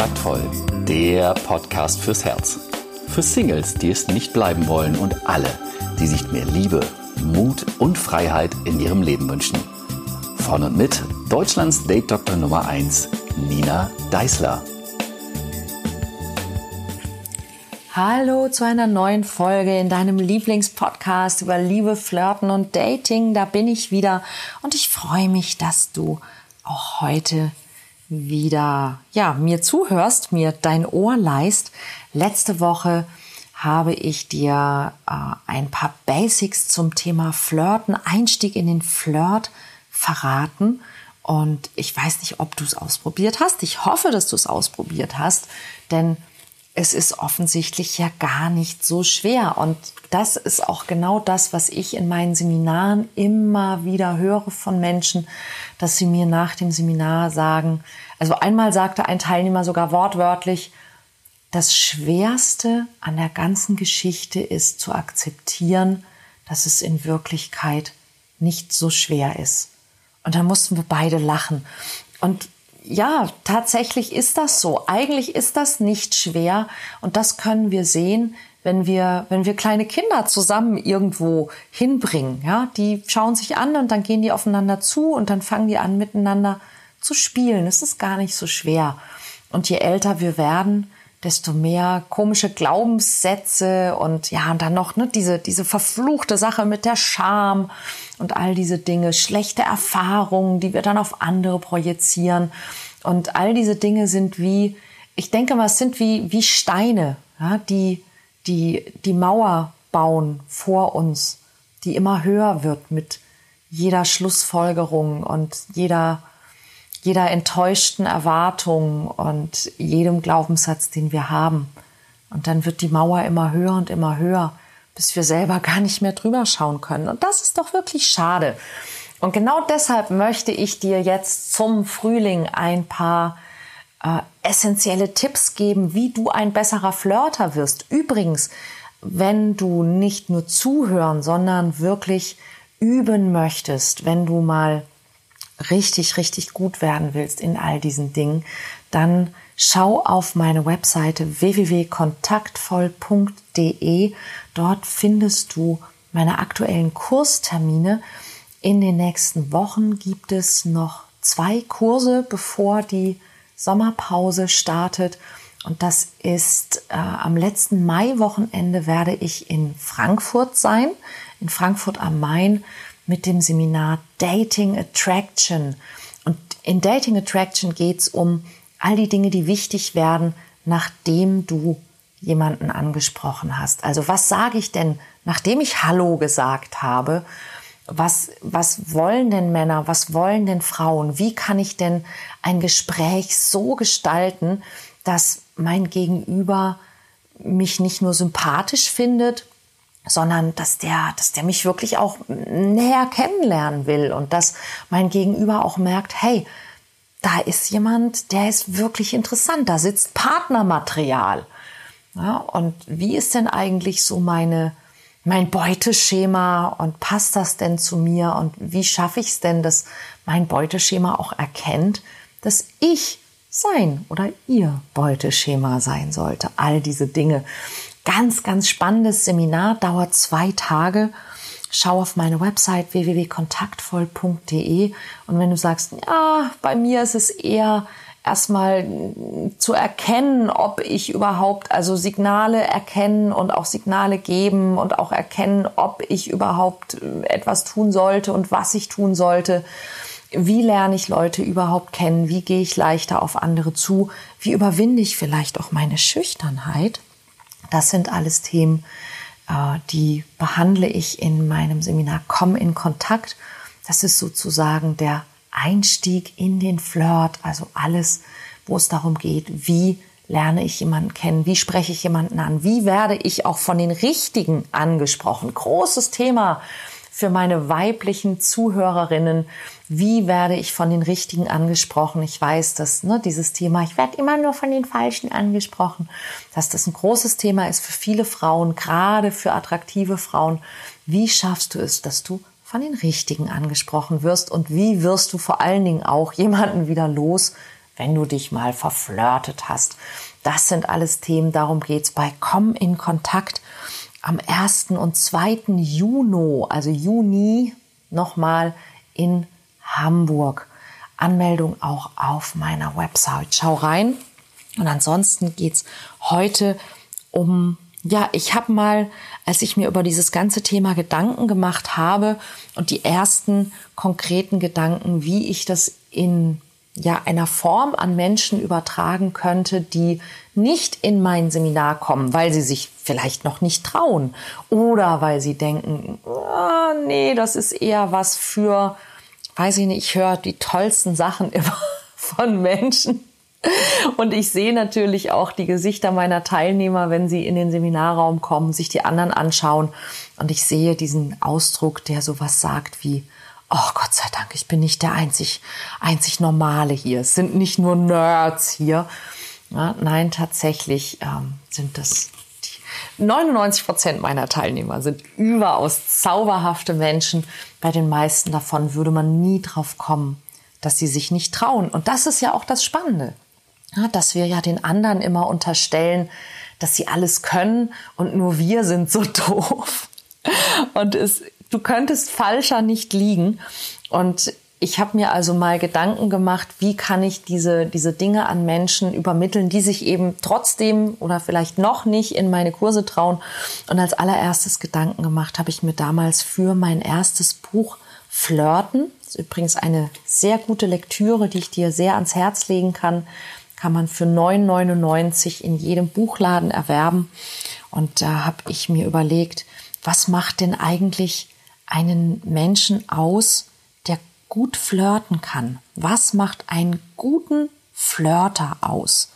Kontaktvoll, der Podcast fürs Herz. Für Singles, die es nicht bleiben wollen und alle, die sich mehr Liebe, Mut und Freiheit in ihrem Leben wünschen. Von und mit Deutschlands Date Doktor Nummer 1, Nina Deißler. Hallo zu einer neuen Folge in deinem Lieblingspodcast über Liebe, Flirten und Dating. Da bin ich wieder und ich freue mich, dass du auch heute wieder, ja, mir zuhörst, mir dein Ohr leist. Letzte Woche habe ich dir äh, ein paar Basics zum Thema Flirten, Einstieg in den Flirt verraten. Und ich weiß nicht, ob du es ausprobiert hast. Ich hoffe, dass du es ausprobiert hast, denn es ist offensichtlich ja gar nicht so schwer. Und das ist auch genau das, was ich in meinen Seminaren immer wieder höre von Menschen, dass sie mir nach dem Seminar sagen, also einmal sagte ein Teilnehmer sogar wortwörtlich, das Schwerste an der ganzen Geschichte ist zu akzeptieren, dass es in Wirklichkeit nicht so schwer ist. Und da mussten wir beide lachen. Und ja, tatsächlich ist das so. Eigentlich ist das nicht schwer und das können wir sehen, wenn wir, wenn wir kleine Kinder zusammen irgendwo hinbringen. Ja, die schauen sich an und dann gehen die aufeinander zu und dann fangen die an miteinander zu spielen. Es ist gar nicht so schwer. Und je älter wir werden, desto mehr komische Glaubenssätze und ja, und dann noch ne, diese, diese verfluchte Sache mit der Scham und all diese Dinge, schlechte Erfahrungen, die wir dann auf andere projizieren. Und all diese Dinge sind wie, ich denke mal, es sind wie, wie Steine, ja, die, die die Mauer bauen vor uns, die immer höher wird mit jeder Schlussfolgerung und jeder jeder enttäuschten Erwartung und jedem Glaubenssatz, den wir haben. Und dann wird die Mauer immer höher und immer höher, bis wir selber gar nicht mehr drüber schauen können. Und das ist doch wirklich schade. Und genau deshalb möchte ich dir jetzt zum Frühling ein paar äh, essentielle Tipps geben, wie du ein besserer Flirter wirst. Übrigens, wenn du nicht nur zuhören, sondern wirklich üben möchtest, wenn du mal richtig, richtig gut werden willst in all diesen Dingen, dann schau auf meine Webseite www.kontaktvoll.de. Dort findest du meine aktuellen Kurstermine. In den nächsten Wochen gibt es noch zwei Kurse, bevor die Sommerpause startet. Und das ist äh, am letzten Mai-Wochenende werde ich in Frankfurt sein, in Frankfurt am Main mit dem Seminar Dating Attraction. Und in Dating Attraction geht es um all die Dinge, die wichtig werden, nachdem du jemanden angesprochen hast. Also was sage ich denn, nachdem ich Hallo gesagt habe? Was, was wollen denn Männer? Was wollen denn Frauen? Wie kann ich denn ein Gespräch so gestalten, dass mein Gegenüber mich nicht nur sympathisch findet, sondern dass der, dass der mich wirklich auch näher kennenlernen will und dass mein Gegenüber auch merkt, hey, da ist jemand, der ist wirklich interessant, da sitzt Partnermaterial. Ja, und wie ist denn eigentlich so meine, mein Beuteschema und passt das denn zu mir und wie schaffe ich es denn, dass mein Beuteschema auch erkennt, dass ich sein oder ihr Beuteschema sein sollte. All diese Dinge ganz, ganz spannendes Seminar, dauert zwei Tage. Schau auf meine Website www.kontaktvoll.de und wenn du sagst, ja, bei mir ist es eher erstmal zu erkennen, ob ich überhaupt, also Signale erkennen und auch Signale geben und auch erkennen, ob ich überhaupt etwas tun sollte und was ich tun sollte. Wie lerne ich Leute überhaupt kennen? Wie gehe ich leichter auf andere zu? Wie überwinde ich vielleicht auch meine Schüchternheit? Das sind alles Themen, äh, die behandle ich in meinem Seminar Komm in Kontakt. Das ist sozusagen der Einstieg in den Flirt, also alles, wo es darum geht, wie lerne ich jemanden kennen, wie spreche ich jemanden an, wie werde ich auch von den Richtigen angesprochen. Großes Thema für meine weiblichen Zuhörerinnen. Wie werde ich von den Richtigen angesprochen? Ich weiß, dass ne, dieses Thema, ich werde immer nur von den Falschen angesprochen, dass das ein großes Thema ist für viele Frauen, gerade für attraktive Frauen. Wie schaffst du es, dass du von den Richtigen angesprochen wirst und wie wirst du vor allen Dingen auch jemanden wieder los, wenn du dich mal verflirtet hast. Das sind alles Themen, darum geht's bei Komm in Kontakt am 1. und 2. Juni, also Juni, nochmal in Hamburg. Anmeldung auch auf meiner Website. Schau rein. Und ansonsten geht's heute um, ja, ich habe mal, als ich mir über dieses ganze Thema Gedanken gemacht habe und die ersten konkreten Gedanken, wie ich das in ja, einer Form an Menschen übertragen könnte, die nicht in mein Seminar kommen, weil sie sich vielleicht noch nicht trauen oder weil sie denken, oh, nee, das ist eher was für, weiß ich nicht, ich höre die tollsten Sachen immer von Menschen. Und ich sehe natürlich auch die Gesichter meiner Teilnehmer, wenn sie in den Seminarraum kommen, sich die anderen anschauen. Und ich sehe diesen Ausdruck, der sowas sagt wie, oh Gott sei Dank, ich bin nicht der einzig, einzig Normale hier. Es sind nicht nur Nerds hier. Ja, nein, tatsächlich ähm, sind das 99 Prozent meiner Teilnehmer sind überaus zauberhafte Menschen. Bei den meisten davon würde man nie drauf kommen, dass sie sich nicht trauen. Und das ist ja auch das Spannende, ja, dass wir ja den anderen immer unterstellen, dass sie alles können und nur wir sind so doof. Und es du könntest falscher nicht liegen. Und ich habe mir also mal Gedanken gemacht, wie kann ich diese, diese Dinge an Menschen übermitteln, die sich eben trotzdem oder vielleicht noch nicht in meine Kurse trauen. Und als allererstes Gedanken gemacht habe ich mir damals für mein erstes Buch Flirten. Das ist übrigens eine sehr gute Lektüre, die ich dir sehr ans Herz legen kann. Kann man für 9,99 in jedem Buchladen erwerben. Und da habe ich mir überlegt, was macht denn eigentlich einen Menschen aus, der gut flirten kann? Was macht einen guten Flirter aus?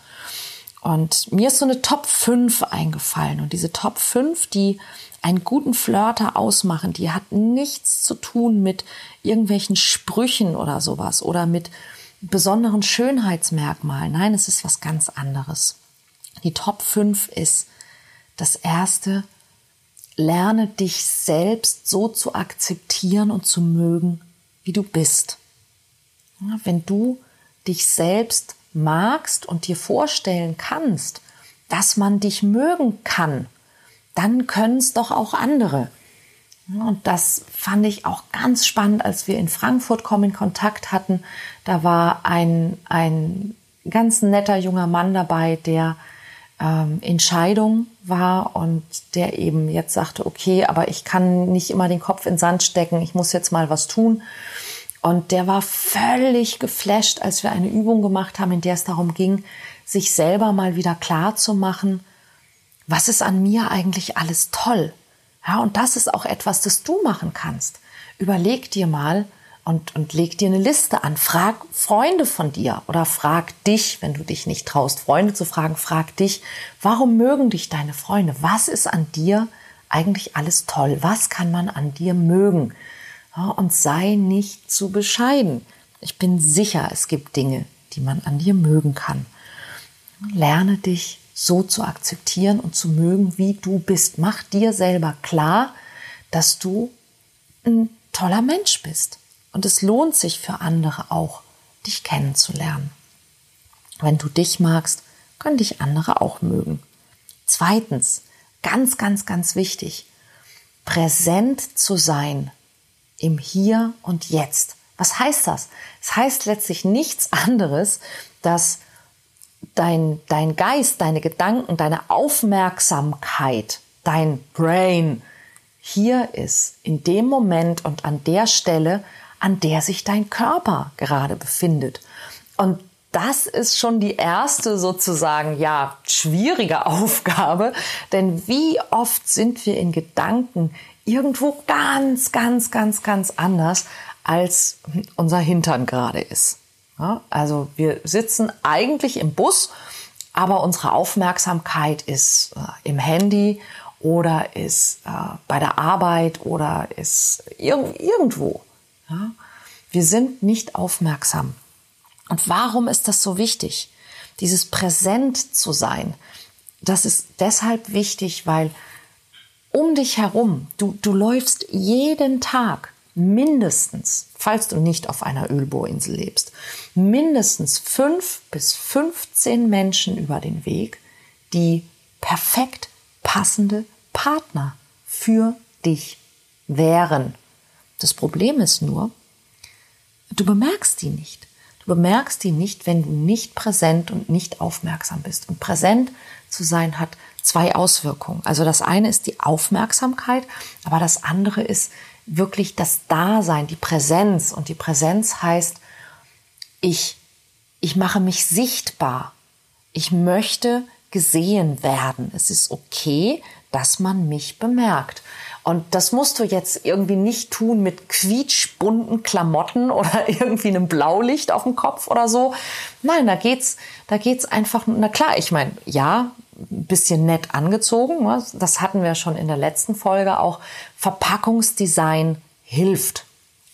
Und mir ist so eine Top 5 eingefallen. Und diese Top 5, die einen guten Flirter ausmachen, die hat nichts zu tun mit irgendwelchen Sprüchen oder sowas oder mit besonderen Schönheitsmerkmalen. Nein, es ist was ganz anderes. Die Top 5 ist das erste, lerne dich selbst so zu akzeptieren und zu mögen, wie du bist. wenn du dich selbst magst und dir vorstellen kannst, dass man dich mögen kann, dann können es doch auch andere. Und das fand ich auch ganz spannend, als wir in Frankfurt kommen in Kontakt hatten. Da war ein, ein ganz netter junger Mann dabei, der ähm, Entscheidung war und der eben jetzt sagte, okay, aber ich kann nicht immer den Kopf in Sand stecken, ich muss jetzt mal was tun. Und der war völlig geflasht, als wir eine Übung gemacht haben, in der es darum ging, sich selber mal wieder klar zu machen, was ist an mir eigentlich alles toll? Ja, und das ist auch etwas, das du machen kannst. Überleg dir mal, und, und leg dir eine Liste an. Frag Freunde von dir oder frag dich, wenn du dich nicht traust, Freunde zu fragen, frag dich, warum mögen dich deine Freunde? Was ist an dir eigentlich alles toll? Was kann man an dir mögen? Ja, und sei nicht zu bescheiden. Ich bin sicher, es gibt Dinge, die man an dir mögen kann. Lerne dich so zu akzeptieren und zu mögen, wie du bist. Mach dir selber klar, dass du ein toller Mensch bist und es lohnt sich für andere auch, dich kennenzulernen. Wenn du dich magst, können dich andere auch mögen. Zweitens, ganz, ganz, ganz wichtig, präsent zu sein im Hier und Jetzt. Was heißt das? Es das heißt letztlich nichts anderes, dass dein, dein Geist, deine Gedanken, deine Aufmerksamkeit, dein Brain hier ist, in dem Moment und an der Stelle, an der sich dein Körper gerade befindet. Und das ist schon die erste sozusagen, ja, schwierige Aufgabe. Denn wie oft sind wir in Gedanken irgendwo ganz, ganz, ganz, ganz anders, als unser Hintern gerade ist. Ja, also wir sitzen eigentlich im Bus, aber unsere Aufmerksamkeit ist äh, im Handy oder ist äh, bei der Arbeit oder ist irg irgendwo. Ja? Wir sind nicht aufmerksam. Und warum ist das so wichtig? Dieses Präsent zu sein, das ist deshalb wichtig, weil um dich herum, du, du läufst jeden Tag mindestens, falls du nicht auf einer Ölbohrinsel lebst, mindestens fünf bis 15 Menschen über den Weg, die perfekt passende Partner für dich wären. Das Problem ist nur, du bemerkst die nicht. Du bemerkst die nicht, wenn du nicht präsent und nicht aufmerksam bist. Und präsent zu sein hat zwei Auswirkungen. Also das eine ist die Aufmerksamkeit, aber das andere ist wirklich das Dasein, die Präsenz. Und die Präsenz heißt, ich, ich mache mich sichtbar. Ich möchte gesehen werden. Es ist okay, dass man mich bemerkt. Und das musst du jetzt irgendwie nicht tun mit quietschbunten Klamotten oder irgendwie einem Blaulicht auf dem Kopf oder so. Nein, da geht's, da geht's einfach, na klar, ich meine, ja, ein bisschen nett angezogen. Ne? Das hatten wir schon in der letzten Folge auch. Verpackungsdesign hilft.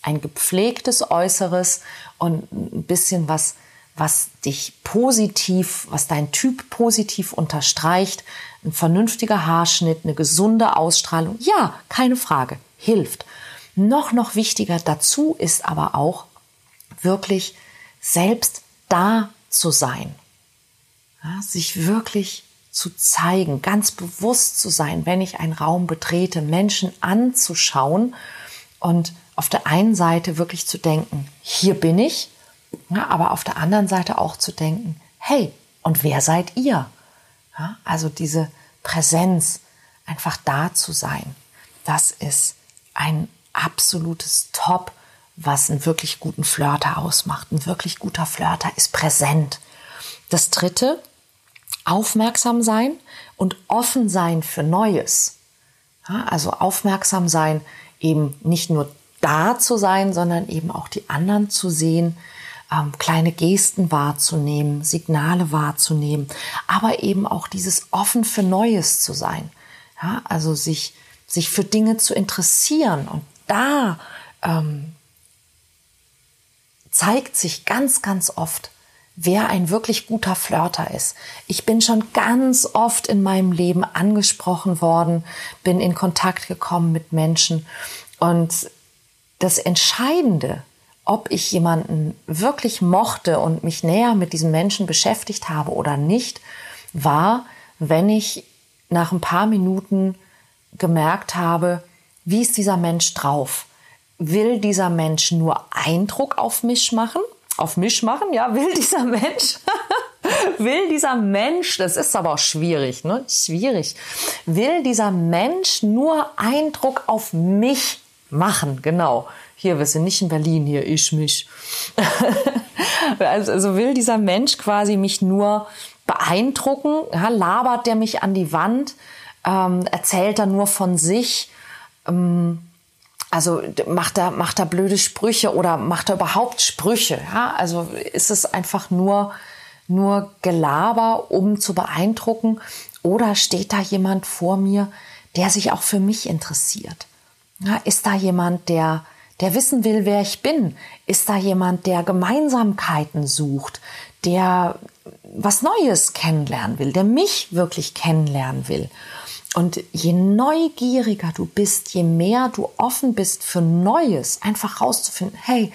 Ein gepflegtes Äußeres und ein bisschen was, was dich positiv, was dein Typ positiv unterstreicht, ein vernünftiger Haarschnitt, eine gesunde Ausstrahlung, ja, keine Frage, hilft. Noch, noch wichtiger dazu ist aber auch wirklich selbst da zu sein. Ja, sich wirklich zu zeigen, ganz bewusst zu sein, wenn ich einen Raum betrete, Menschen anzuschauen und auf der einen Seite wirklich zu denken, hier bin ich, ja, aber auf der anderen Seite auch zu denken, hey, und wer seid ihr? Ja, also diese Präsenz, einfach da zu sein, das ist ein absolutes Top, was einen wirklich guten Flirter ausmacht. Ein wirklich guter Flirter ist präsent. Das dritte, aufmerksam sein und offen sein für Neues. Ja, also aufmerksam sein, eben nicht nur da zu sein, sondern eben auch die anderen zu sehen, ähm, kleine Gesten wahrzunehmen, Signale wahrzunehmen, aber eben auch dieses offen für Neues zu sein. Ja, also sich, sich für Dinge zu interessieren und da ähm, zeigt sich ganz, ganz oft, wer ein wirklich guter Flirter ist. Ich bin schon ganz oft in meinem Leben angesprochen worden, bin in Kontakt gekommen mit Menschen und das Entscheidende ob ich jemanden wirklich mochte und mich näher mit diesem Menschen beschäftigt habe oder nicht, war, wenn ich nach ein paar Minuten gemerkt habe, wie ist dieser Mensch drauf? Will dieser Mensch nur Eindruck auf mich machen? Auf mich machen? Ja, will dieser Mensch? will dieser Mensch, das ist aber auch schwierig, ne? Schwierig. Will dieser Mensch nur Eindruck auf mich machen? Genau hier, wir sind nicht in Berlin, hier ich mich. Also, also will dieser Mensch quasi mich nur beeindrucken, ja, labert der mich an die Wand, ähm, erzählt er nur von sich, ähm, also macht er, macht er blöde Sprüche oder macht er überhaupt Sprüche? Ja? Also ist es einfach nur, nur Gelaber, um zu beeindrucken? Oder steht da jemand vor mir, der sich auch für mich interessiert? Ja, ist da jemand, der, der wissen will, wer ich bin? Ist da jemand, der Gemeinsamkeiten sucht, der was Neues kennenlernen will, der mich wirklich kennenlernen will? Und je neugieriger du bist, je mehr du offen bist für Neues, einfach rauszufinden, hey,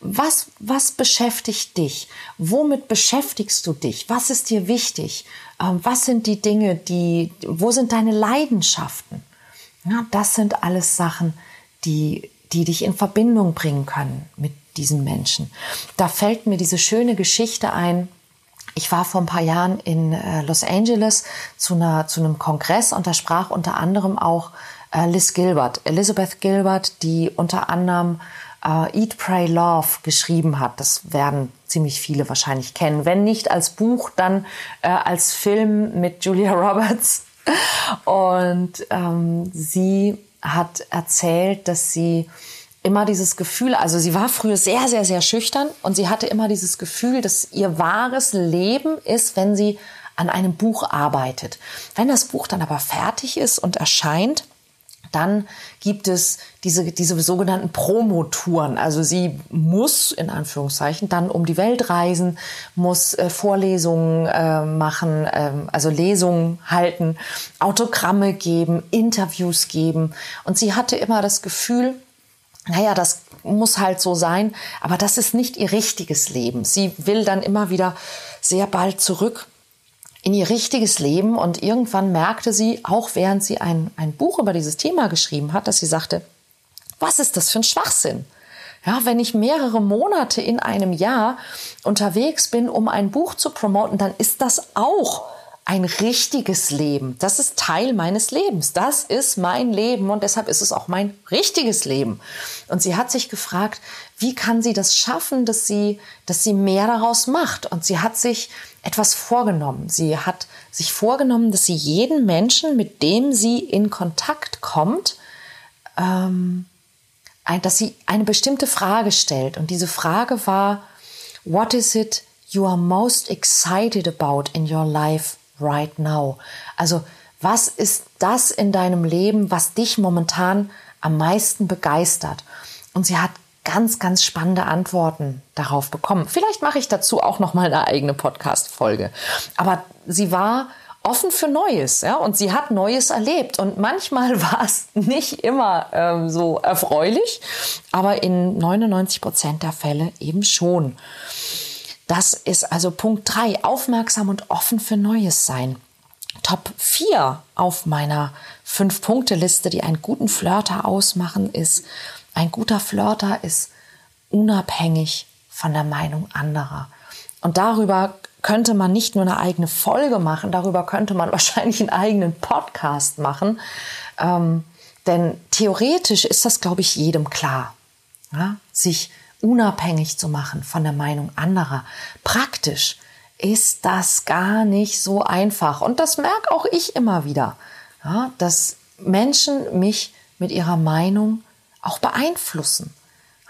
was, was beschäftigt dich? Womit beschäftigst du dich? Was ist dir wichtig? Ähm, was sind die Dinge, die, wo sind deine Leidenschaften? Ja, das sind alles Sachen, die die dich in Verbindung bringen können mit diesen Menschen. Da fällt mir diese schöne Geschichte ein. Ich war vor ein paar Jahren in äh, Los Angeles zu, einer, zu einem Kongress und da sprach unter anderem auch äh, Liz Gilbert, Elizabeth Gilbert, die unter anderem äh, Eat, Pray, Love geschrieben hat. Das werden ziemlich viele wahrscheinlich kennen. Wenn nicht als Buch, dann äh, als Film mit Julia Roberts. Und ähm, sie hat erzählt, dass sie immer dieses Gefühl, also sie war früher sehr, sehr, sehr schüchtern und sie hatte immer dieses Gefühl, dass ihr wahres Leben ist, wenn sie an einem Buch arbeitet. Wenn das Buch dann aber fertig ist und erscheint, dann gibt es diese, diese sogenannten Promotouren. Also sie muss in Anführungszeichen dann um die Welt reisen, muss äh, Vorlesungen äh, machen, äh, also Lesungen halten, Autogramme geben, Interviews geben. Und sie hatte immer das Gefühl, naja, das muss halt so sein, aber das ist nicht ihr richtiges Leben. Sie will dann immer wieder sehr bald zurück in ihr richtiges Leben und irgendwann merkte sie, auch während sie ein, ein Buch über dieses Thema geschrieben hat, dass sie sagte, was ist das für ein Schwachsinn? Ja, wenn ich mehrere Monate in einem Jahr unterwegs bin, um ein Buch zu promoten, dann ist das auch ein richtiges Leben. Das ist Teil meines Lebens. Das ist mein Leben und deshalb ist es auch mein richtiges Leben. Und sie hat sich gefragt, wie kann sie das schaffen, dass sie, dass sie mehr daraus macht? Und sie hat sich etwas vorgenommen. Sie hat sich vorgenommen, dass sie jeden Menschen, mit dem sie in Kontakt kommt, ähm, dass sie eine bestimmte Frage stellt. Und diese Frage war, what is it you are most excited about in your life right now? Also, was ist das in deinem Leben, was dich momentan am meisten begeistert? Und sie hat ganz, ganz spannende Antworten darauf bekommen. Vielleicht mache ich dazu auch noch mal eine eigene Podcast-Folge. Aber sie war offen für Neues, ja, und sie hat Neues erlebt. Und manchmal war es nicht immer ähm, so erfreulich, aber in 99 Prozent der Fälle eben schon. Das ist also Punkt drei: aufmerksam und offen für Neues sein. Top 4 auf meiner Fünf-Punkte-Liste, die einen guten Flirter ausmachen, ist, ein guter Flirter ist unabhängig von der Meinung anderer. Und darüber könnte man nicht nur eine eigene Folge machen, darüber könnte man wahrscheinlich einen eigenen Podcast machen. Ähm, denn theoretisch ist das, glaube ich, jedem klar, ja? sich unabhängig zu machen von der Meinung anderer. Praktisch ist das gar nicht so einfach. Und das merke auch ich immer wieder, ja? dass Menschen mich mit ihrer Meinung auch beeinflussen.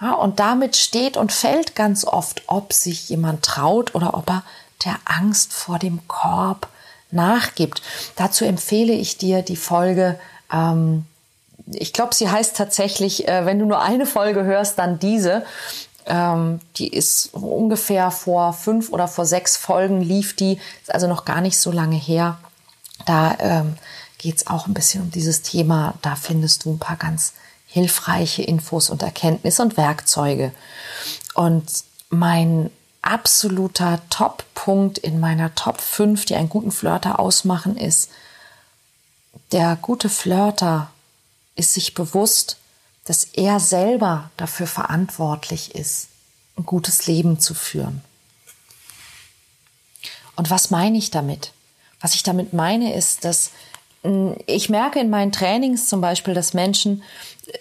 Ja, und damit steht und fällt ganz oft, ob sich jemand traut oder ob er der Angst vor dem Korb nachgibt. Dazu empfehle ich dir die Folge, ähm, ich glaube, sie heißt tatsächlich, äh, wenn du nur eine Folge hörst, dann diese. Ähm, die ist ungefähr vor fünf oder vor sechs Folgen lief die, ist also noch gar nicht so lange her. Da ähm, geht es auch ein bisschen um dieses Thema. Da findest du ein paar ganz hilfreiche Infos und Erkenntnisse und Werkzeuge. Und mein absoluter Top-Punkt in meiner Top 5, die einen guten Flirter ausmachen, ist, der gute Flirter ist sich bewusst, dass er selber dafür verantwortlich ist, ein gutes Leben zu führen. Und was meine ich damit? Was ich damit meine, ist, dass ich merke in meinen Trainings zum Beispiel, dass Menschen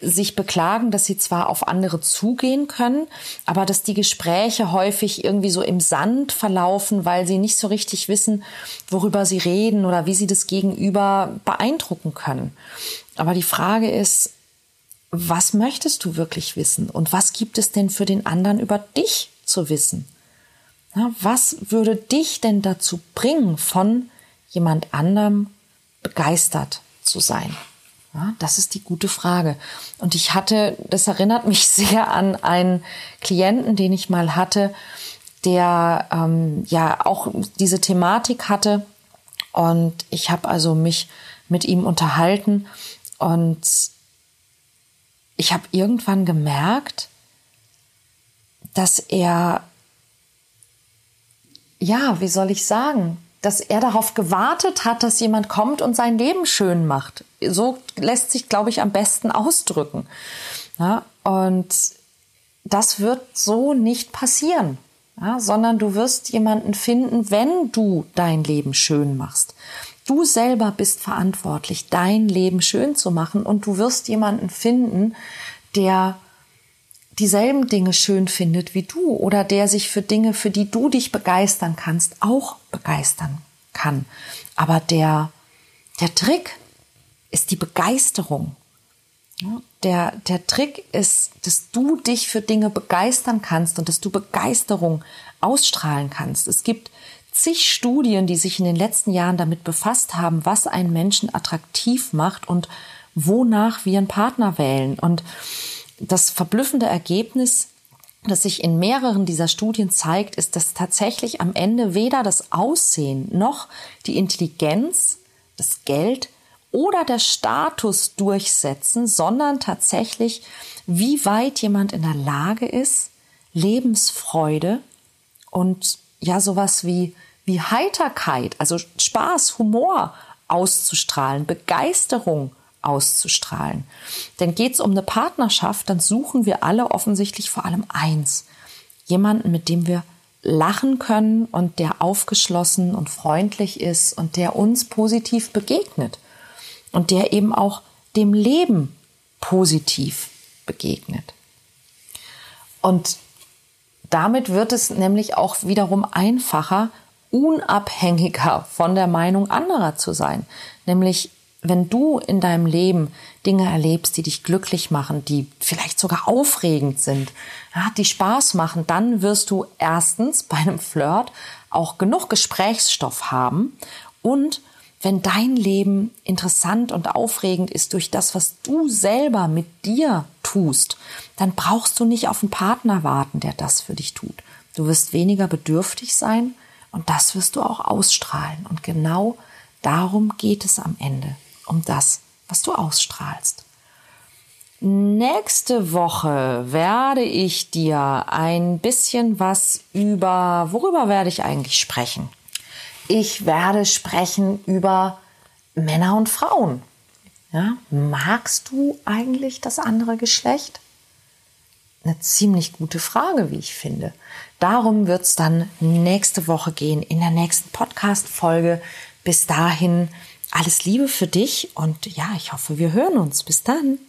sich beklagen, dass sie zwar auf andere zugehen können, aber dass die Gespräche häufig irgendwie so im Sand verlaufen, weil sie nicht so richtig wissen, worüber sie reden oder wie sie das Gegenüber beeindrucken können. Aber die Frage ist, was möchtest du wirklich wissen und was gibt es denn für den anderen über dich zu wissen? was würde dich denn dazu bringen, von jemand anderem begeistert zu sein? Ja, das ist die gute Frage. Und ich hatte, das erinnert mich sehr an einen Klienten, den ich mal hatte, der ähm, ja auch diese Thematik hatte. Und ich habe also mich mit ihm unterhalten und ich habe irgendwann gemerkt, dass er, ja, wie soll ich sagen, dass er darauf gewartet hat, dass jemand kommt und sein Leben schön macht. So lässt sich, glaube ich, am besten ausdrücken. Ja, und das wird so nicht passieren, ja, sondern du wirst jemanden finden, wenn du dein Leben schön machst. Du selber bist verantwortlich, dein Leben schön zu machen und du wirst jemanden finden, der dieselben Dinge schön findet wie du oder der sich für Dinge, für die du dich begeistern kannst, auch begeistern kann. Aber der, der Trick ist die Begeisterung. Der, der Trick ist, dass du dich für Dinge begeistern kannst und dass du Begeisterung ausstrahlen kannst. Es gibt zig Studien, die sich in den letzten Jahren damit befasst haben, was einen Menschen attraktiv macht und wonach wir einen Partner wählen. Und das verblüffende Ergebnis, das sich in mehreren dieser Studien zeigt, ist, dass tatsächlich am Ende weder das Aussehen noch die Intelligenz, das Geld oder der Status durchsetzen, sondern tatsächlich wie weit jemand in der Lage ist, Lebensfreude und ja sowas wie, wie Heiterkeit, also Spaß, Humor auszustrahlen, Begeisterung auszustrahlen. Denn geht es um eine Partnerschaft, dann suchen wir alle offensichtlich vor allem eins. Jemanden, mit dem wir lachen können und der aufgeschlossen und freundlich ist und der uns positiv begegnet und der eben auch dem Leben positiv begegnet. Und damit wird es nämlich auch wiederum einfacher, unabhängiger von der Meinung anderer zu sein. Nämlich wenn du in deinem Leben Dinge erlebst, die dich glücklich machen, die vielleicht sogar aufregend sind, die Spaß machen, dann wirst du erstens bei einem Flirt auch genug Gesprächsstoff haben und wenn dein Leben interessant und aufregend ist durch das, was du selber mit dir tust, dann brauchst du nicht auf einen Partner warten, der das für dich tut. Du wirst weniger bedürftig sein und das wirst du auch ausstrahlen. Und genau darum geht es am Ende um das, was du ausstrahlst. Nächste Woche werde ich dir ein bisschen was über, worüber werde ich eigentlich sprechen? Ich werde sprechen über Männer und Frauen. Ja, magst du eigentlich das andere Geschlecht? Eine ziemlich gute Frage, wie ich finde. Darum wird es dann nächste Woche gehen, in der nächsten Podcast-Folge. Bis dahin alles Liebe für dich und ja, ich hoffe, wir hören uns. Bis dann.